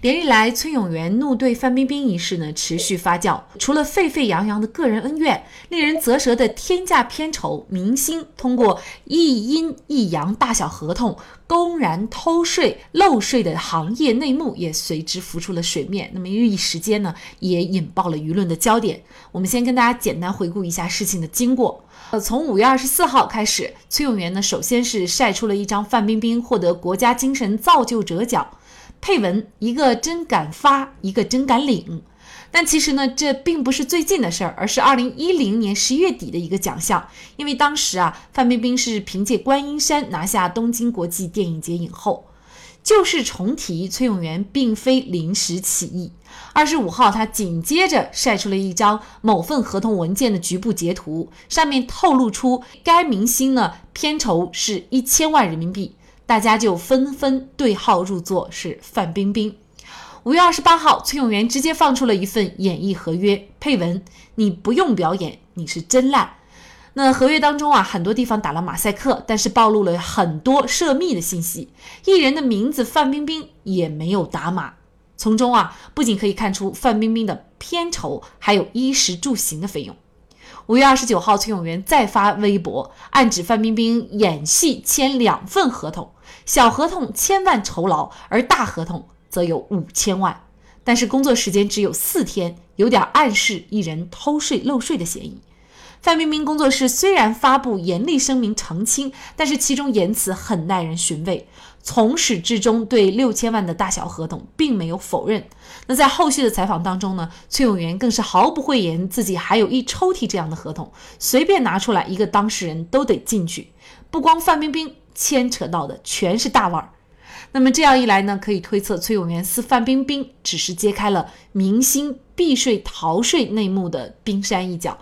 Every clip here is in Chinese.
连日来，崔永元怒对范冰冰一事呢持续发酵。除了沸沸扬扬的个人恩怨，令人啧舌的天价片酬，明星通过一阴一阳大小合同公然偷税漏税的行业内幕也随之浮出了水面。那么一时间呢，也引爆了舆论的焦点。我们先跟大家简单回顾一下事情的经过。呃，从五月二十四号开始，崔永元呢首先是晒出了一张范冰冰获得国家精神造就者奖。配文一个真敢发，一个真敢领，但其实呢，这并不是最近的事儿，而是二零一零年十一月底的一个奖项。因为当时啊，范冰冰是凭借《观音山》拿下东京国际电影节影后。旧事重提，崔永元并非临时起意。二十五号，他紧接着晒出了一张某份合同文件的局部截图，上面透露出该明星呢片酬是一千万人民币。大家就纷纷对号入座，是范冰冰。五月二十八号，崔永元直接放出了一份演艺合约，配文：“你不用表演，你是真烂。”那合约当中啊，很多地方打了马赛克，但是暴露了很多涉密的信息。艺人的名字范冰冰也没有打码，从中啊，不仅可以看出范冰冰的片酬，还有衣食住行的费用。五月二十九号，崔永元再发微博，暗指范冰冰演戏签两份合同。小合同千万酬劳，而大合同则有五千万，但是工作时间只有四天，有点暗示艺人偷税漏税的嫌疑。范冰冰工作室虽然发布严厉声明澄清，但是其中言辞很耐人寻味，从始至终对六千万的大小合同并没有否认。那在后续的采访当中呢，崔永元更是毫不讳言自己还有一抽屉这样的合同，随便拿出来一个当事人都得进去。不光范冰冰。牵扯到的全是大腕儿，那么这样一来呢，可以推测崔永元撕范冰冰只是揭开了明星避税逃税内幕的冰山一角。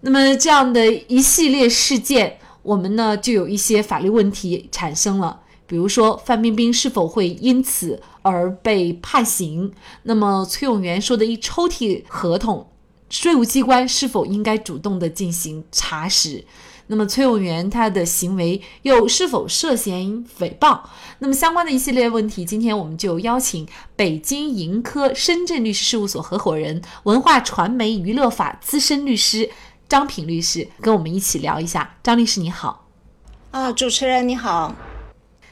那么这样的一系列事件，我们呢就有一些法律问题产生了，比如说范冰冰是否会因此而被判刑？那么崔永元说的一抽屉合同，税务机关是否应该主动的进行查实？那么崔永元他的行为又是否涉嫌诽谤？那么相关的一系列问题，今天我们就邀请北京盈科深圳律师事务所合伙人、文化传媒娱乐法资深律师张平律师跟我们一起聊一下。张律师你好，啊，主持人你好，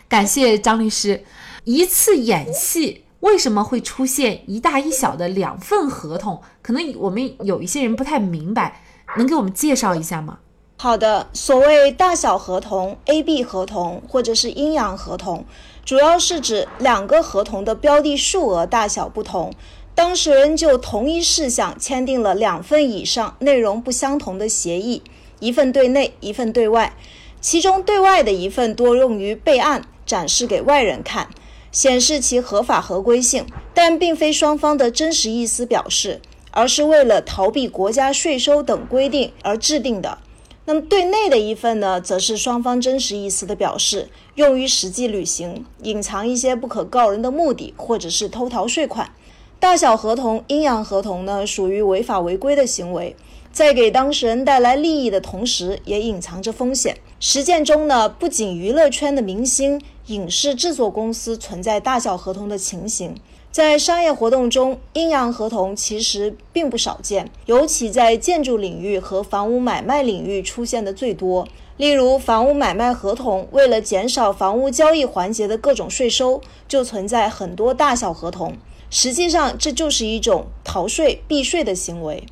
感谢张律师。一次演戏为什么会出现一大一小的两份合同？可能我们有一些人不太明白，能给我们介绍一下吗？好的，所谓大小合同、A、B 合同或者是阴阳合同，主要是指两个合同的标的数额大小不同，当事人就同一事项签订了两份以上、内容不相同的协议，一份对内，一份对外，其中对外的一份多用于备案，展示给外人看，显示其合法合规性，但并非双方的真实意思表示，而是为了逃避国家税收等规定而制定的。那么对内的一份呢，则是双方真实意思的表示，用于实际履行，隐藏一些不可告人的目的，或者是偷逃税款。大小合同、阴阳合同呢，属于违法违规的行为，在给当事人带来利益的同时，也隐藏着风险。实践中呢，不仅娱乐圈的明星、影视制作公司存在大小合同的情形。在商业活动中，阴阳合同其实并不少见，尤其在建筑领域和房屋买卖领域出现的最多。例如，房屋买卖合同为了减少房屋交易环节的各种税收，就存在很多大小合同。实际上，这就是一种逃税避税的行为。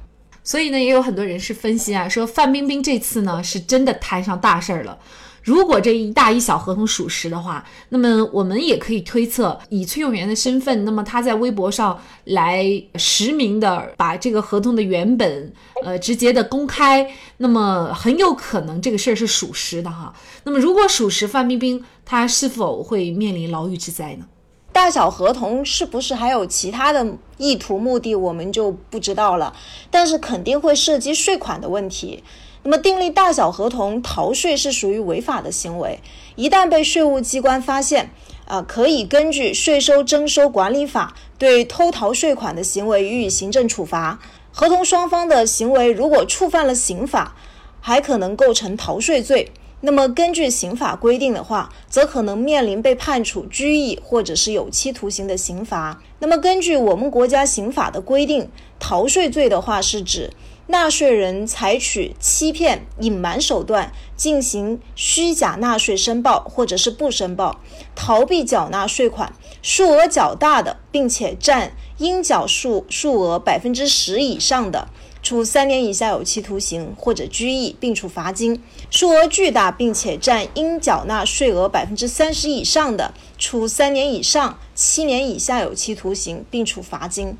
所以呢，也有很多人士分析啊，说范冰冰这次呢是真的摊上大事儿了。如果这一大一小合同属实的话，那么我们也可以推测，以崔永元的身份，那么他在微博上来实名的把这个合同的原本，呃，直接的公开，那么很有可能这个事儿是属实的哈。那么如果属实，范冰冰她是否会面临牢狱之灾呢？大小合同是不是还有其他的意图目的，我们就不知道了。但是肯定会涉及税款的问题。那么订立大小合同逃税是属于违法的行为，一旦被税务机关发现，啊，可以根据《税收征收管理法》对偷逃税款的行为予以行政处罚。合同双方的行为如果触犯了刑法，还可能构成逃税罪。那么根据刑法规定的话，则可能面临被判处拘役或者是有期徒刑的刑罚。那么根据我们国家刑法的规定，逃税罪的话是指。纳税人采取欺骗、隐瞒手段进行虚假纳税申报，或者是不申报，逃避缴纳税款，数额较大的，并且占应缴数数额百分之十以上的，处三年以下有期徒刑或者拘役，并处罚金；数额巨大并且占应缴纳税额百分之三十以上的，处三年以上七年以下有期徒刑，并处罚金。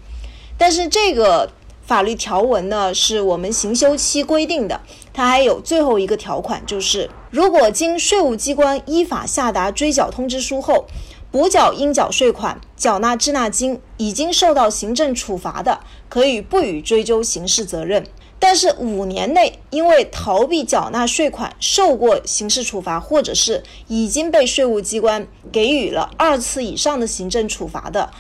但是这个。法律条文呢，是我们刑修期规定的。它还有最后一个条款，就是如果经税务机关依法下达追缴通知书后，补缴应缴税款、缴纳滞纳金已经受到行政处罚的，可以不予追究刑事责任。但是五年内因为逃避缴纳税款受过刑事处罚，或者是已经被税务机关给予了二次以上的行政处罚的，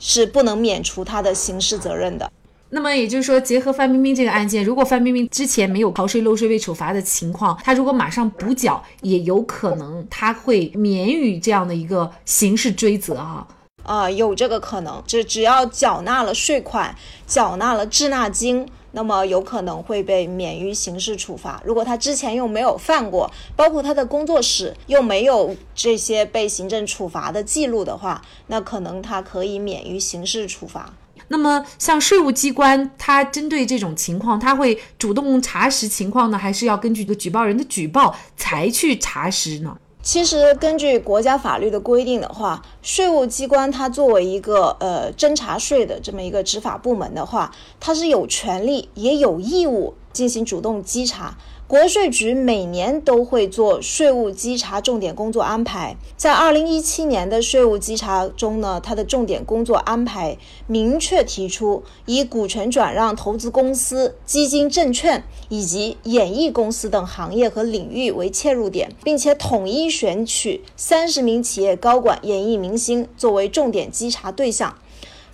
是不能免除他的刑事责任的。那么也就是说，结合范冰冰这个案件，如果范冰冰之前没有逃税漏税被处罚的情况，她如果马上补缴，也有可能她会免于这样的一个刑事追责啊。啊，有这个可能，只只要缴纳了税款，缴纳了滞纳金，那么有可能会被免于刑事处罚。如果他之前又没有犯过，包括他的工作室又没有这些被行政处罚的记录的话，那可能他可以免于刑事处罚。那么，像税务机关，它针对这种情况，它会主动查实情况呢，还是要根据一个举报人的举报才去查实呢？其实，根据国家法律的规定的话，税务机关它作为一个呃侦查税的这么一个执法部门的话，它是有权利也有义务进行主动稽查。国税局每年都会做税务稽查重点工作安排，在二零一七年的税务稽查中呢，它的重点工作安排明确提出，以股权转让投资公司、基金、证券以及演艺公司等行业和领域为切入点，并且统一选取三十名企业高管、演艺明星作为重点稽查对象。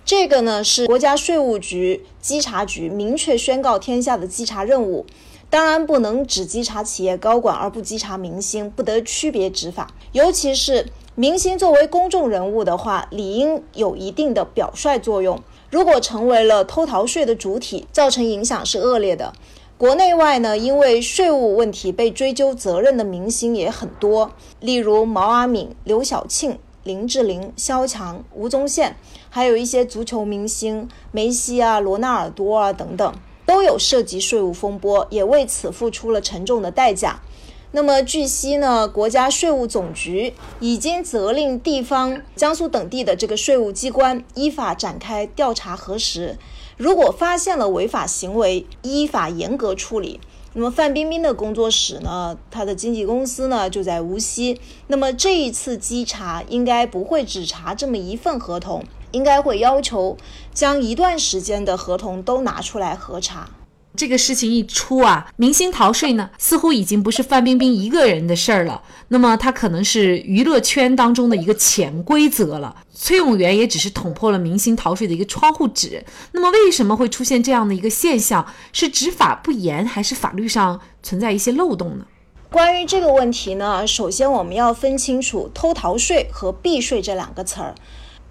这个呢，是国家税务局稽查局明确宣告天下的稽查任务。当然不能只稽查企业高管而不稽查明星，不得区别执法。尤其是明星作为公众人物的话，理应有一定的表率作用。如果成为了偷逃税的主体，造成影响是恶劣的。国内外呢，因为税务问题被追究责任的明星也很多，例如毛阿敏、刘晓庆、林志玲、萧蔷、吴宗宪，还有一些足球明星梅西啊、罗纳尔多啊等等。都有涉及税务风波，也为此付出了沉重的代价。那么据悉呢，国家税务总局已经责令地方江苏等地的这个税务机关依法展开调查核实，如果发现了违法行为，依法严格处理。那么范冰冰的工作室呢，她的经纪公司呢就在无锡。那么这一次稽查应该不会只查这么一份合同。应该会要求将一段时间的合同都拿出来核查。这个事情一出啊，明星逃税呢，似乎已经不是范冰冰一个人的事儿了。那么，它可能是娱乐圈当中的一个潜规则了。崔永元也只是捅破了明星逃税的一个窗户纸。那么，为什么会出现这样的一个现象？是执法不严，还是法律上存在一些漏洞呢？关于这个问题呢，首先我们要分清楚偷逃税和避税这两个词儿。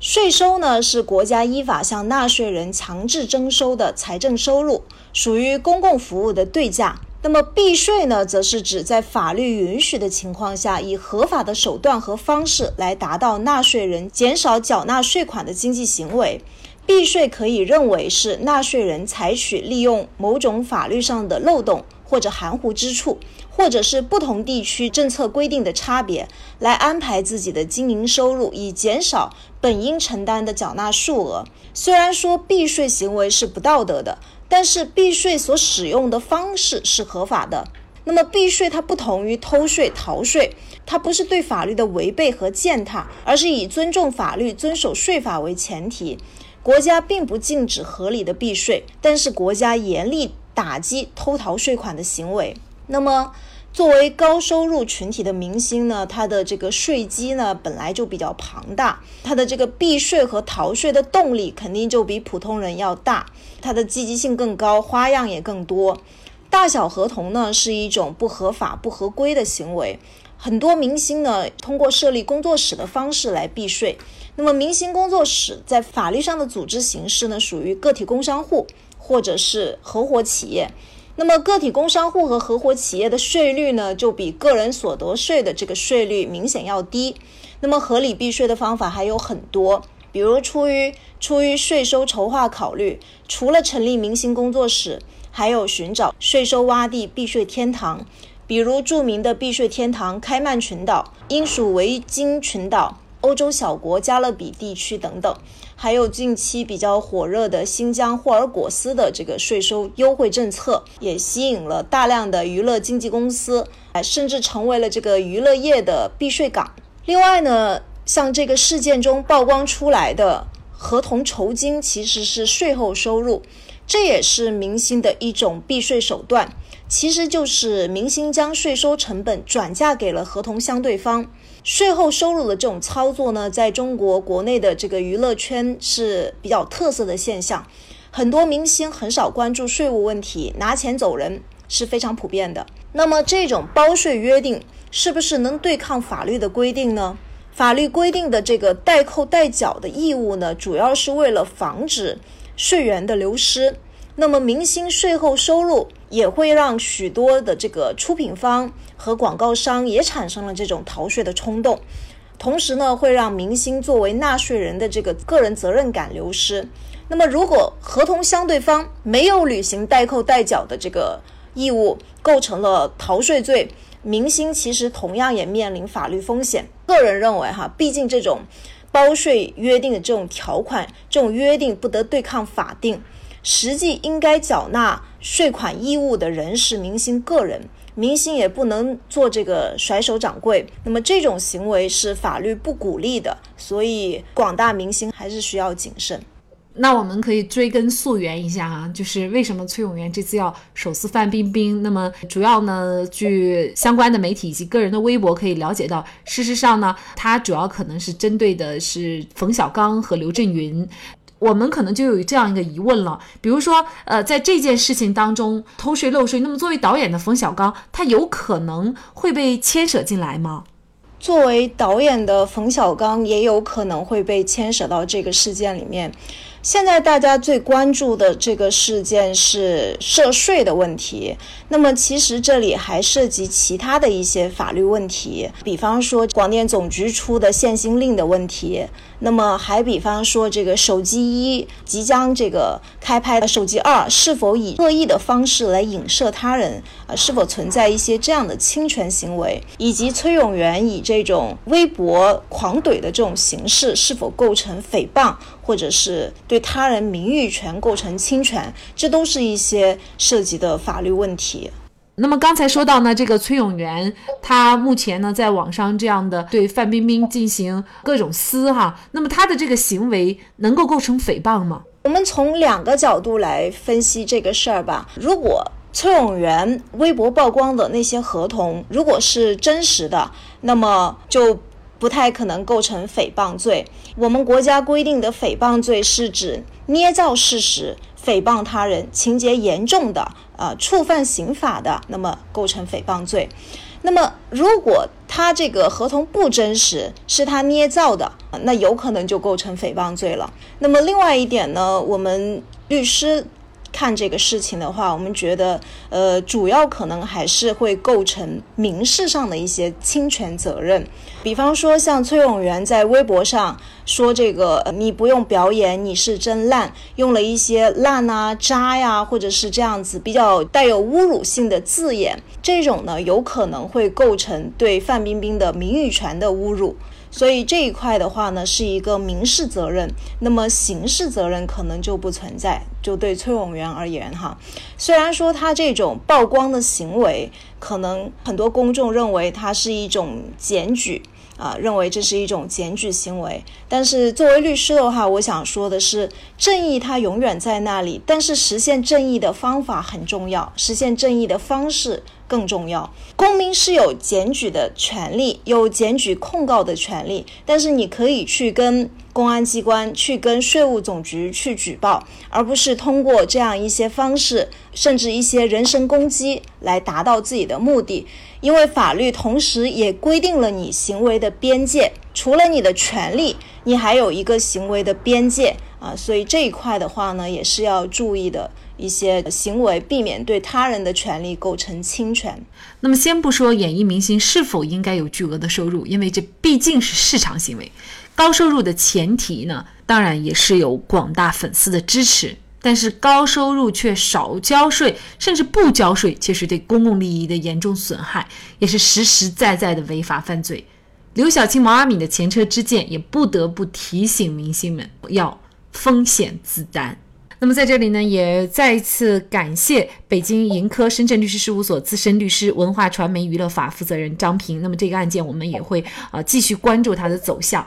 税收呢是国家依法向纳税人强制征收的财政收入，属于公共服务的对价。那么避税呢，则是指在法律允许的情况下，以合法的手段和方式来达到纳税人减少缴纳税款的经济行为。避税可以认为是纳税人采取利用某种法律上的漏洞或者含糊之处。或者是不同地区政策规定的差别，来安排自己的经营收入，以减少本应承担的缴纳数额。虽然说避税行为是不道德的，但是避税所使用的方式是合法的。那么避税它不同于偷税逃税，它不是对法律的违背和践踏，而是以尊重法律、遵守税法为前提。国家并不禁止合理的避税，但是国家严厉打击偷逃税款的行为。那么，作为高收入群体的明星呢，他的这个税基呢本来就比较庞大，他的这个避税和逃税的动力肯定就比普通人要大，他的积极性更高，花样也更多。大小合同呢是一种不合法、不合规的行为，很多明星呢通过设立工作室的方式来避税。那么，明星工作室在法律上的组织形式呢，属于个体工商户或者是合伙企业。那么，个体工商户和合伙企业的税率呢，就比个人所得税的这个税率明显要低。那么，合理避税的方法还有很多，比如出于出于税收筹划考虑，除了成立明星工作室，还有寻找税收洼地避税天堂，比如著名的避税天堂开曼群岛、英属维京群岛。欧洲小国加勒比地区等等，还有近期比较火热的新疆霍尔果斯的这个税收优惠政策，也吸引了大量的娱乐经纪公司，哎，甚至成为了这个娱乐业的避税港。另外呢，像这个事件中曝光出来的合同酬金，其实是税后收入，这也是明星的一种避税手段，其实就是明星将税收成本转嫁给了合同相对方。税后收入的这种操作呢，在中国国内的这个娱乐圈是比较特色的现象。很多明星很少关注税务问题，拿钱走人是非常普遍的。那么，这种包税约定是不是能对抗法律的规定呢？法律规定的这个代扣代缴的义务呢，主要是为了防止税源的流失。那么，明星税后收入也会让许多的这个出品方和广告商也产生了这种逃税的冲动，同时呢，会让明星作为纳税人的这个个人责任感流失。那么，如果合同相对方没有履行代扣代缴的这个义务，构成了逃税罪，明星其实同样也面临法律风险。个人认为，哈，毕竟这种包税约定的这种条款，这种约定不得对抗法定。实际应该缴纳税款义务的人是明星个人，明星也不能做这个甩手掌柜。那么这种行为是法律不鼓励的，所以广大明星还是需要谨慎。那我们可以追根溯源一下啊，就是为什么崔永元这次要手撕范冰冰？那么主要呢，据相关的媒体以及个人的微博可以了解到，事实上呢，他主要可能是针对的是冯小刚和刘震云。我们可能就有这样一个疑问了，比如说，呃，在这件事情当中偷税漏税，那么作为导演的冯小刚，他有可能会被牵扯进来吗？作为导演的冯小刚也有可能会被牵扯到这个事件里面。现在大家最关注的这个事件是涉税的问题，那么其实这里还涉及其他的一些法律问题，比方说广电总局出的限薪令的问题，那么还比方说这个手机一即将这个开拍的手机二是否以恶意的方式来影射他人，啊，是否存在一些这样的侵权行为，以及崔永元以这种微博狂怼的这种形式是否构成诽谤，或者是。对他人名誉权构成侵权，这都是一些涉及的法律问题。那么刚才说到呢，这个崔永元，他目前呢在网上这样的对范冰冰进行各种撕哈，那么他的这个行为能够构成诽谤吗？我们从两个角度来分析这个事儿吧。如果崔永元微博曝光的那些合同如果是真实的，那么就。不太可能构成诽谤罪。我们国家规定的诽谤罪是指捏造事实、诽谤他人，情节严重的，呃，触犯刑法的，那么构成诽谤罪。那么，如果他这个合同不真实，是他捏造的，那有可能就构成诽谤罪了。那么，另外一点呢，我们律师。看这个事情的话，我们觉得，呃，主要可能还是会构成民事上的一些侵权责任。比方说，像崔永元在微博上说这个“你不用表演，你是真烂”，用了一些“烂”啊、“渣”呀，或者是这样子比较带有侮辱性的字眼，这种呢，有可能会构成对范冰冰的名誉权的侮辱。所以这一块的话呢，是一个民事责任，那么刑事责任可能就不存在。就对崔永元而言，哈，虽然说他这种曝光的行为，可能很多公众认为他是一种检举。啊，认为这是一种检举行为，但是作为律师的话，我想说的是，正义它永远在那里，但是实现正义的方法很重要，实现正义的方式更重要。公民是有检举的权利，有检举控告的权利，但是你可以去跟。公安机关去跟税务总局去举报，而不是通过这样一些方式，甚至一些人身攻击来达到自己的目的。因为法律同时也规定了你行为的边界，除了你的权利，你还有一个行为的边界啊。所以这一块的话呢，也是要注意的一些行为，避免对他人的权利构成侵权。那么，先不说演艺明星是否应该有巨额的收入，因为这毕竟是市场行为。高收入的前提呢，当然也是有广大粉丝的支持。但是高收入却少交税，甚至不交税，其实对公共利益的严重损害，也是实实在在的违法犯罪。刘晓庆、毛阿敏的前车之鉴，也不得不提醒明星们要风险自担。那么在这里呢，也再一次感谢北京盈科深圳律师事务所资深律师、文化传媒娱乐法负责人张平。那么这个案件，我们也会啊继续关注它的走向。